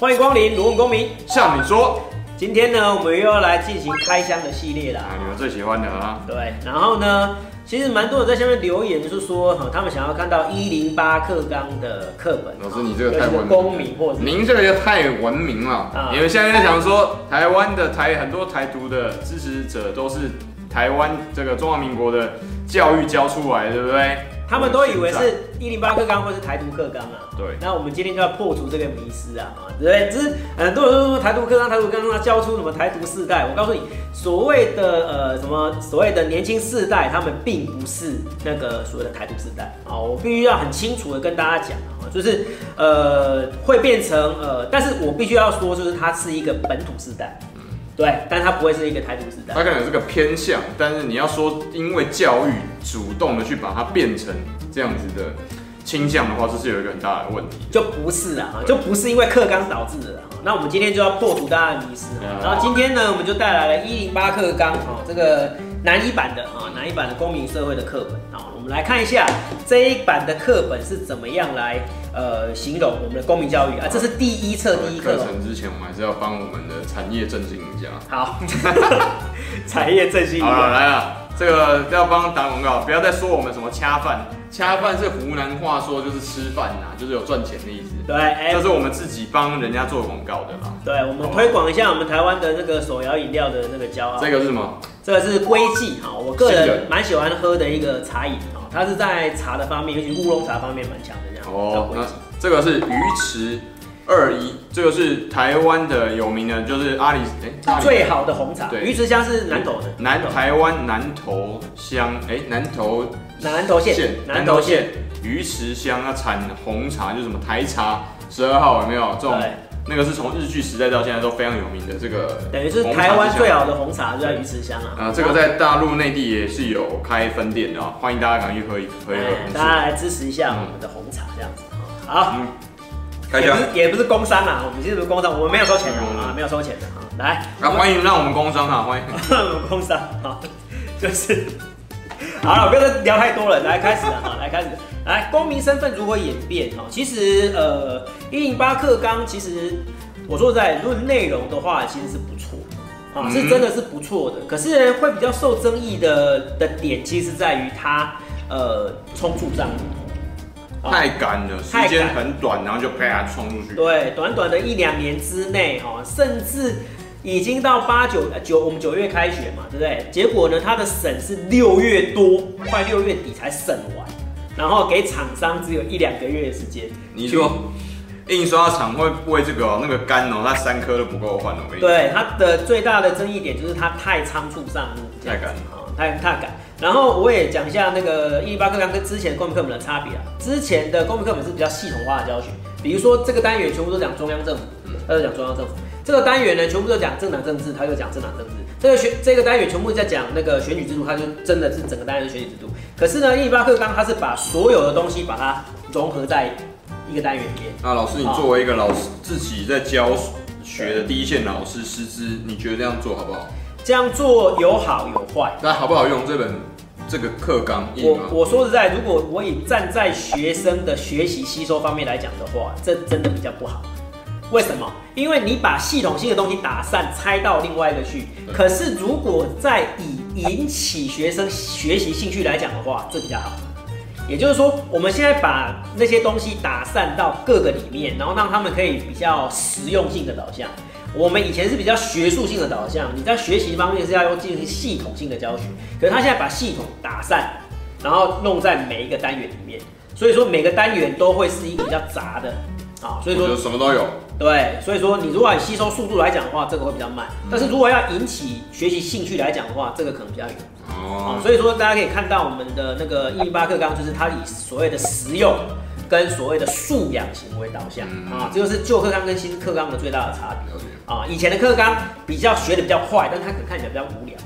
欢迎光临卢文公民。向你说，今天呢，我们又要来进行开箱的系列啦。啊，你们最喜欢的啊？对，然后呢，其实蛮多人在下面留言，就是说，哈，他们想要看到一零八课纲的课本。老师，你这个太文明了。公民或者您这个也太文明了。啊，你们现在在想说，台湾的台很多台独的支持者都是台湾这个中华民国的教育教出来，对不对？他们都以为是一零八课纲或是台独课纲啊，对。那我们今天就要破除这个迷思啊，啊，对不对？只是很多人都说台独课纲、台独课纲，他教出什么台独世代？我告诉你，所谓的呃什么所谓的年轻世代，他们并不是那个所谓的台独世代啊。我必须要很清楚的跟大家讲啊，就是呃会变成呃，但是我必须要说，就是它是一个本土世代。对，但它不会是一个台独时代，它可能是个偏向，但是你要说因为教育主动的去把它变成这样子的倾向的话，这是有一个很大的问题。就不是啊，就不是因为课纲导致的。那我们今天就要破除大家的迷思。然后今天呢，我们就带来了一零八课纲啊，这个南一版的啊，南一版的公民社会的课本啊，我们来看一下这一版的课本是怎么样来。呃，形容我们的公民教育啊，这是第一册第一课。课程之前，我们还是要帮我们的产业振兴一下。好，产业振兴。好了，来了，这个要帮打广告，不要再说我们什么恰饭，恰饭是湖南话说就是吃饭呐，就是有赚钱的意思。对，哎，这是我们自己帮人家做广告的啦。对，我们推广一下我们台湾的那个手摇饮料的那个骄傲。这个是什么？这个是龟记哈，我个人蛮喜欢喝的一个茶饮哈，它是在茶的方面，尤其乌龙茶方面蛮强的。哦，那这个是鱼池二一，这个是台湾的有名的，就是阿里哎最好的红茶。对，鱼池乡是南投的，南台湾南投乡哎南投南投县南投县。鱼池乡啊产红茶，就是什么台茶十二号有没有？这种？那个是从日剧时代到现在都非常有名的这个，等于是台湾最好的红茶就在鱼池乡啊。啊，这个在大陆内地也是有开分店的啊，欢迎大家赶快去喝一喝一喝。大家来支持一下我们的红茶，这样子好，嗯，开箱也不是工商啦，我们其实不是工商，我们没有收钱的啊，没有收钱的啊。来，那欢迎让我们工商啊，欢迎我们工商啊，就是好了，不要再聊太多了，来开始了啊，来开始。来，公民身份如何演变？哈，其实呃，一零八课纲其实我说在论内容的话，其实是不错的，啊，是真的是不错的。可是会比较受争议的的点，其实在于它呃冲出帐幕，太赶了，时间很短，然后就啪冲出去。对，短短的一两年之内，哈，甚至已经到八九九，我们九月开学嘛，对不对？结果呢，它的审是六月多，快六月底才审完。然后给厂商只有一两个月的时间。你说印刷厂会为这个、哦、那个肝哦，它三颗都不够换了。对，它的最大的争议点就是它太仓促上路，太赶啊，太太赶。然后我也讲一下那个一零八课纲跟之前的公民课本的差别啊。之前的公民课本是比较系统化的教学，比如说这个单元全部都讲中央政府，他就讲中央政府。这个单元呢，全部都讲政党政治，他就讲政党政治。这个选这个单元全部在讲那个选举制度，他就真的是整个单元的选举制度。可是呢，一零八课纲它是把所有的东西把它融合在一个单元里面。那老师，你作为一个老师，自己在教学的第一线老师师资，你觉得这样做好不好？这样做有好有坏。那好不好用这本这个课纲？我我说实在，如果我以站在学生的学习吸收方面来讲的话，这真的比较不好。为什么？因为你把系统性的东西打散，拆到另外一个去。可是如果在以引起学生学习兴趣来讲的话，这比较好。也就是说，我们现在把那些东西打散到各个里面，然后让他们可以比较实用性的导向。我们以前是比较学术性的导向，你在学习方面是要用进行系统性的教学。可是他现在把系统打散，然后弄在每一个单元里面，所以说每个单元都会是一个比较杂的。啊，所以说什么都有。对，所以说你如果以吸收速度来讲的话，这个会比较慢。但是如果要引起学习兴趣来讲的话，这个可能比较有。哦。所以说大家可以看到我们的那个一零八课纲，就是它以所谓的实用跟所谓的素养行为导向啊，这就是旧课纲跟新课纲的最大的差别。啊，以前的课纲比较学的比较快，但它可能看起来比较无聊。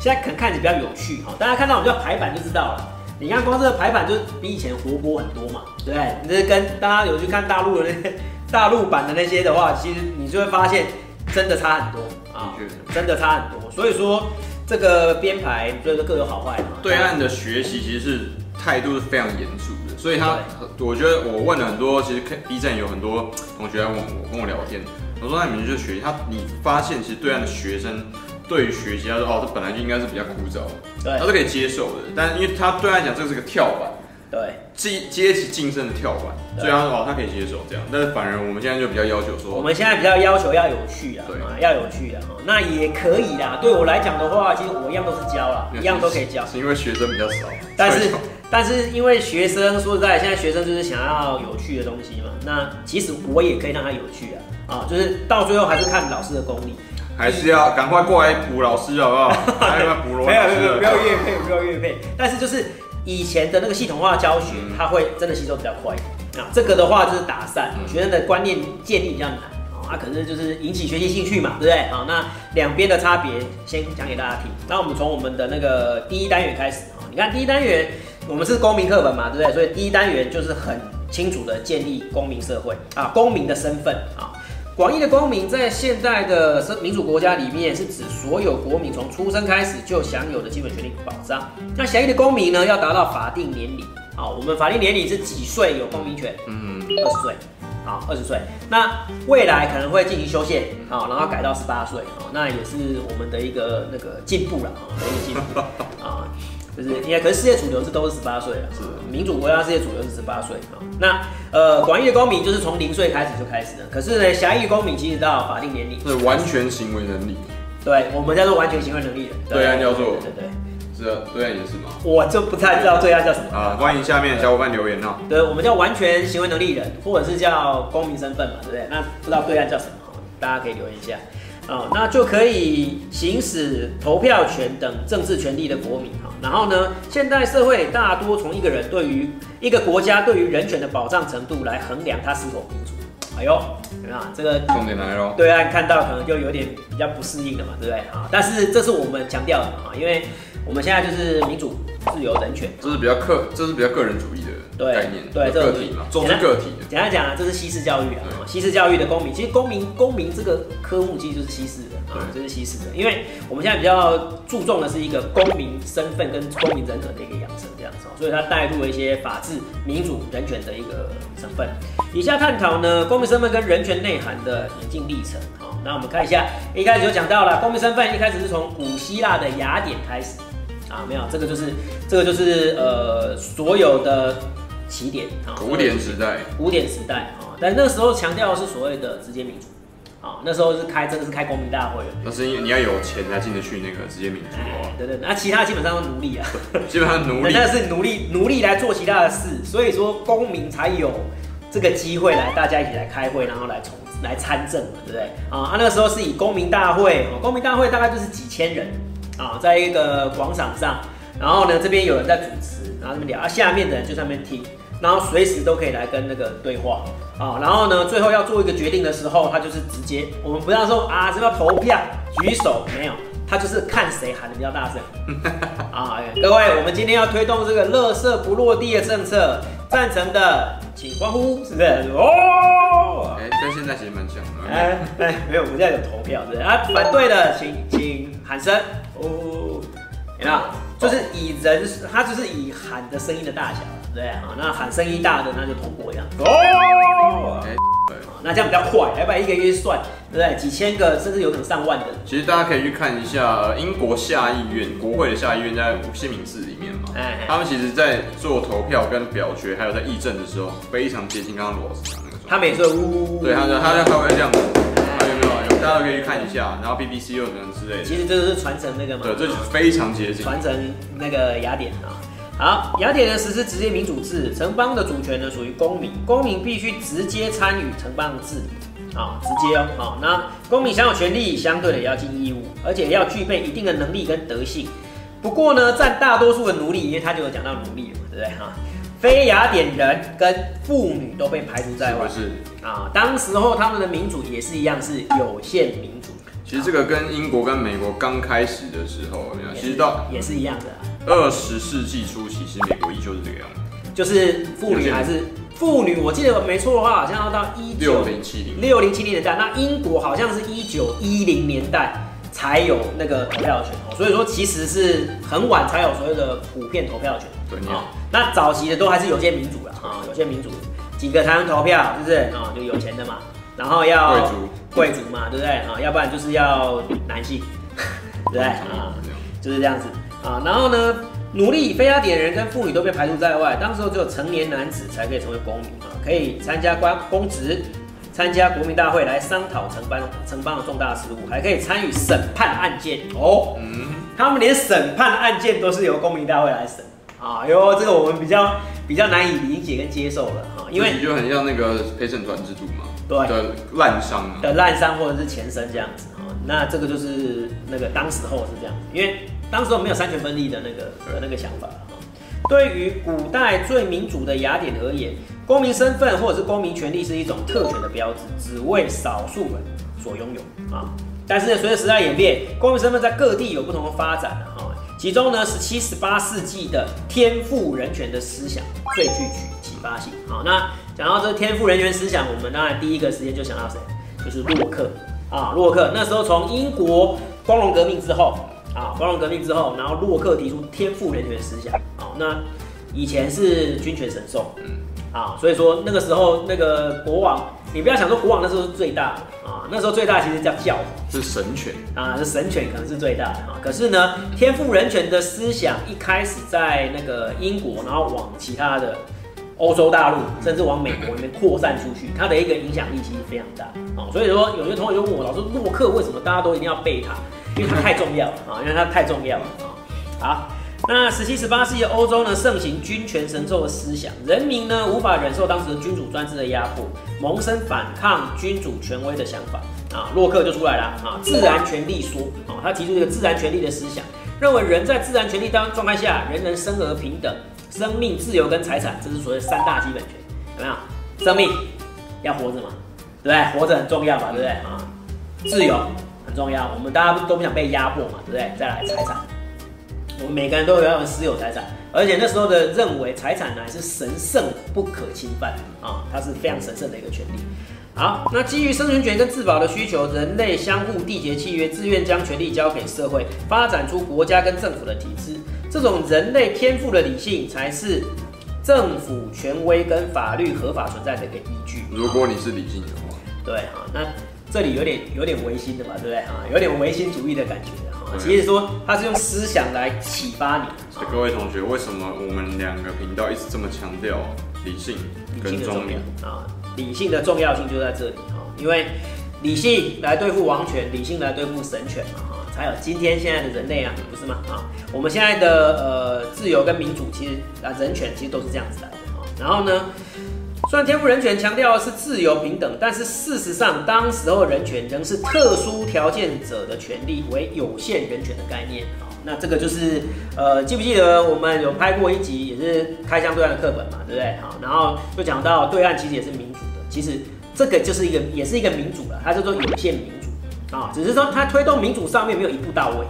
现在可能看起来比较有趣哈，大家看到我们叫排版就知道了。你看，光这个排版就比以前活泼很多嘛，对不对？你这跟大家有去看大陆的那些大陆版的那些的话，其实你就会发现真的差很多啊，真的差很多。所以说这个编排，所以说各有好坏嘛。对岸的学习其实是态度是非常严肃的，所以他，我觉得我问了很多，其实 B 站有很多同学来问我，跟我聊天。我说那你们就学习他，你发现其实对岸的学生对于学习，他说哦，这本来就应该是比较枯燥的，对，他是可以接受的。但因为他对他来讲，这是个跳板。对，阶阶级晋升的跳板，所以他说哦，他可以接受这样，但是反而我们现在就比较要求说，我们现在比较要求要有趣啊，对啊，要有趣啊，那也可以啦。对我来讲的话，其实我一样都是教啦，一样都可以教，是因为学生比较少，但是但是因为学生说实在，现在学生就是想要有趣的东西嘛，那其实我也可以让他有趣啊，啊，就是到最后还是看老师的功力，还是要赶快过来补老师好不好？还要补老师，没有没有，不要越配，不要越配，但是就是。以前的那个系统化教学，它会真的吸收比较快啊。这个的话就是打散学生的观念建立比较难啊，可能就是引起学习兴趣嘛，对不对？好，那两边的差别先讲给大家听。那我们从我们的那个第一单元开始啊，你看第一单元我们是公民课本嘛，对不对？所以第一单元就是很清楚的建立公民社会啊，公民的身份啊。广义的公民在现代的民主国家里面，是指所有国民从出生开始就享有的基本权利保障。那狭义的公民呢，要达到法定年龄。啊，我们法定年龄是几岁有公民权？嗯，二十岁。好，二十岁。那未来可能会进行修宪，好，然后改到十八岁。好，那也是我们的一个那个进步了啊，一个进步啊。就是应该，可是世界主流是都是十八岁了，是民主国家世界主流是十八岁啊。那呃，广义的公民就是从零岁开始就开始了。可是呢，狭义公民其实到法定年龄是完全行为能力。对，我们叫做完全行为能力人。对岸叫做对对，是啊，对岸也是吗？我就不太知道对岸叫什么啊。欢迎下面小伙伴留言哦。对，我们叫完全行为能力人，或者是叫公民身份嘛，对不对？那不知道对岸叫什么？大家可以留言一下。哦，那就可以行使投票权等政治权利的国民哈。然后呢，现代社会大多从一个人对于一个国家对于人权的保障程度来衡量他是否民主。哎呦，啊，这个重点来了，对岸看到可能就有点比较不适应了嘛，对不对？啊，但是这是我们强调的啊，因为我们现在就是民主、自由、人权，这是比较个，这是比较个人主义的。对概念，对个体嘛，重视个体的。简单讲啊，这是西式教育啊，西式教育的公民，其实公民公民这个科目其实就是西式的啊，这是西式的。因为我们现在比较注重的是一个公民身份跟公民人格的一个养成这样子，所以它带入了一些法治、民主、人权的一个成分。以下探讨呢，公民身份跟人权内涵的演进历程。好，那我们看一下，一开始就讲到了公民身份，一开始是从古希腊的雅典开始啊，没有，这个就是这个就是呃所有的。起点啊，古典时代，古典时代啊，但那时候强调的是所谓的直接民主啊，那时候是开真的是开公民大会，那是因为你要有钱才进得去那个直接民主哦，对对，那其他基本上都奴隶啊，基本上奴隶，那是奴隶奴隶来做其他的事，所以说公民才有这个机会来大家一起来开会，然后来从来参政嘛，对不对啊？啊，那个时候是以公民大会，公民大会大概就是几千人啊，在一个广场上，然后呢这边有人在主持，然后这边聊，啊下面的人就在那边听。然后随时都可以来跟那个对话啊，然后呢，最后要做一个决定的时候，他就是直接，我们不要说啊，是要投票举手，没有，他就是看谁喊的比较大声 啊。各位，我们今天要推动这个垃圾不落地的政策，赞成的请欢呼，是不是？哦，哎，跟现在其实蛮像的。哎哎，没有，我们现在有投票，是不对？啊，反对的请请喊声哦，你看，就是以人，他就是以喊的声音的大小。对啊，那喊声音大的那就通过一样。哦，哎，对，那这样比较快，要不然一个月算，对不对？几千个甚至有可能上万的。其实大家可以去看一下英国下议院，国会的下议院在西敏寺里面嘛。哎，他们其实，在做投票跟表决，还有在议政的时候，非常接近刚刚罗老师讲那个。他每次呜呜呜。对，他他他会这样子。大家都可以去看一下，然后 BBC 又什么之类的。其实这是传承那个嘛。对，这是非常接近。传承那个雅典啊。好，雅典呢实施直接民主制，城邦的主权呢属于公民，公民必须直接参与城邦的治理，啊，直接哦，好，那公民享有权利，相对的也要尽义务，而且要具备一定的能力跟德性。不过呢，占大多数的奴隶，因为他就有讲到奴隶了嘛，对不对哈？非雅典人跟妇女都被排除在外，是，是啊，当时候他们的民主也是一样，是有限民主。其实这个跟英国跟美国刚开始的时候，其实到也是一样的。二十世纪初期，其实美国依旧是这个样子，就是妇女还是妇女，我记得没错的话，好像要到一九六零七零六零七零年代，那英国好像是一九一零年代才有那个投票权哦，所以说其实是很晚才有所谓的普遍投票权。那早期的都还是有些民主了啊，有些民主几个才能投票，是不是啊？就有钱的嘛，然后要贵族贵族嘛，对不对啊？要不然就是要男性，对不对啊？就是这样子啊。然后呢，奴隶、非雅典人跟妇女都被排除在外，当时候只有成年男子才可以成为公民啊，可以参加官公职。参加国民大会来商讨城邦城邦的重大事务，还可以参与审判案件哦。嗯，他们连审判案件都是由公民大会来审啊。哟，这个我们比较比较难以理解跟接受了哈，因为你就很像那个陪审团制度嘛，对的滥觴的滥伤或者是前身这样子啊。那这个就是那个当时候是这样子，因为当时候没有三权分立的那个的那个想法。对于古代最民主的雅典而言，公民身份或者是公民权利是一种特权的标志，只为少数人所拥有啊。但是随着时代演变，公民身份在各地有不同的发展啊。其中呢，十七、十八世纪的天赋人权的思想最具启发性。好，那讲到这天赋人权思想，我们当然第一个时间就想到谁？就是洛克啊。洛克那时候从英国光荣革命之后啊，光荣革命之后，然后洛克提出天赋人权思想。那以前是君权神授，嗯啊，所以说那个时候那个国王，你不要想说国王那时候是最大的啊，那时候最大其实叫教皇，是神权啊，是神权可能是最大的啊。可是呢，天赋人权的思想一开始在那个英国，然后往其他的欧洲大陆，甚至往美国那边扩散出去，它的一个影响力其实非常大啊。所以说有些同学就问我，老师洛克为什么大家都一定要背他？因为他太重要了啊，因为他太重要了啊。好。那十七、十八世纪欧洲呢，盛行君权神授的思想，人民呢无法忍受当时君主专制的压迫，萌生反抗君主权威的想法啊。洛克就出来了啊，自然权利说啊，他提出一个自然权利的思想，认为人在自然权利当状态下，人人生而平等，生命、自由跟财产，这是所谓三大基本权，有没有？生命要活着嘛，对不对？活着很重要嘛，对不对啊？自由很重要，我们大家都不想被压迫嘛，对不对？再来财产。我们每个人都有要私有财产，而且那时候的认为财产呢是神圣不可侵犯啊，它是非常神圣的一个权利。好，那基于生存权跟自保的需求，人类相互缔结契约，自愿将权力交给社会，发展出国家跟政府的体制。这种人类天赋的理性，才是政府权威跟法律合法存在的一个依据。如果你是理性的话，对啊，那这里有点有点唯心的嘛，对不对啊？有点唯心主义的感觉。其实说，他是用思想来启发你。所以各位同学，为什么我们两个频道一直这么强调理性跟中立啊？理性的重要性就在这里哈，因为理性来对付王权，理性来对付神权嘛哈，才有今天现在的人类啊，不是吗？啊，我们现在的呃自由跟民主，其实啊人权其实都是这样子来的啊。然后呢？虽然天赋人权强调的是自由平等，但是事实上，当时候人权仍是特殊条件者的权利为有限人权的概念。好，那这个就是呃，记不记得我们有拍过一集，也是开箱对岸的课本嘛，对不对？好，然后就讲到对岸其实也是民主的，其实这个就是一个也是一个民主了，它叫做有限民主啊，只是说它推动民主上面没有一步到位。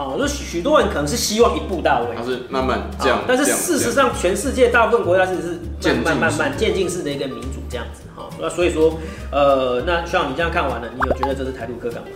哦，就许多人可能是希望一步到位，它是慢慢这样，但是事实上，全世界大部分国家其实是慢慢慢慢渐进式的一个民主这样子哈。那所以说，呃，那像你这样看完了，你有觉得这是台独课纲吗？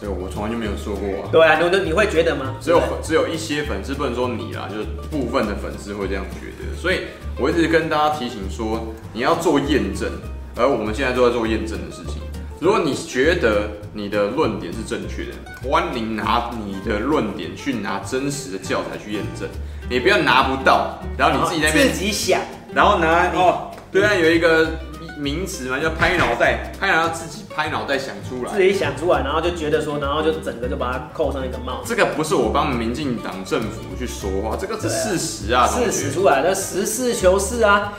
对，我从来就没有说过啊。对啊，你你会觉得吗？只有只有一些粉丝不能说你啦，就是部分的粉丝会这样觉得。所以我一直跟大家提醒说，你要做验证，而我们现在都在做验证的事情。如果你觉得你的论点是正确的，欢迎拿你的论点去拿真实的教材去验证。你不要拿不到，然后你自己在那边自己想，然后拿哦，对啊，有一个名词嘛，叫拍脑袋，拍脑袋自己拍脑袋想出来，自己想出来，然后就觉得说，然后就整个就把它扣上一个帽子。这个不是我帮民进党政府去说话，这个是事实啊，事实出来的，实事求是啊。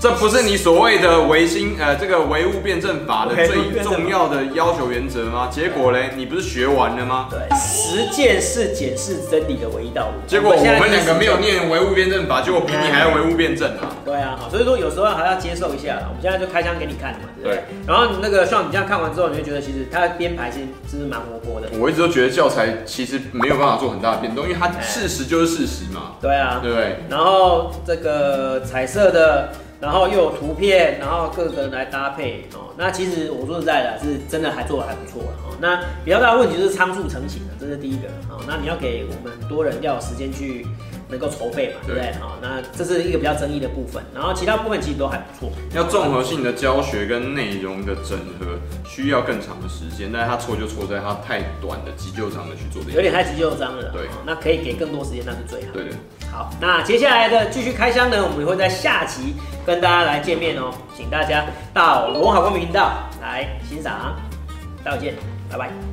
这不是你所谓的唯心呃，这个唯物辩证法的最重要的要求原则吗？结果嘞，你不是学完了吗？对，实践是检视真理的唯一道路。结果我们两个没有念唯物辩证法，结果比你还要唯物辩证啊！对啊，好，所以说有时候还要接受一下。我们现在就开箱给你看嘛，对不对？对，然后那个像你这样看完之后，你就觉得其实它的编排其实是蛮活泼的。我一直都觉得教材其实没有办法做很大的变动，因为它事实就是事实嘛。对啊，对不对？然后这个彩色的。然后又有图片，然后各个人来搭配哦。那其实我说实在的，是真的还做得还不错了哦。那比较大的问题就是仓促成型的，这是第一个哦。那你要给我们很多人要有时间去能够筹备嘛，对不对？好，那这是一个比较争议的部分，然后其他部分其实都还不错。要综合性的教学跟内容的整合，需要更长的时间，但是他错就错在他太短的急救章的去做这有点太急救章了。对，那可以给更多时间，那是最好。对对。好，那接下来的继续开箱呢，我们会在下集跟大家来见面哦，请大家到龙好光频道来欣赏。再见，拜拜。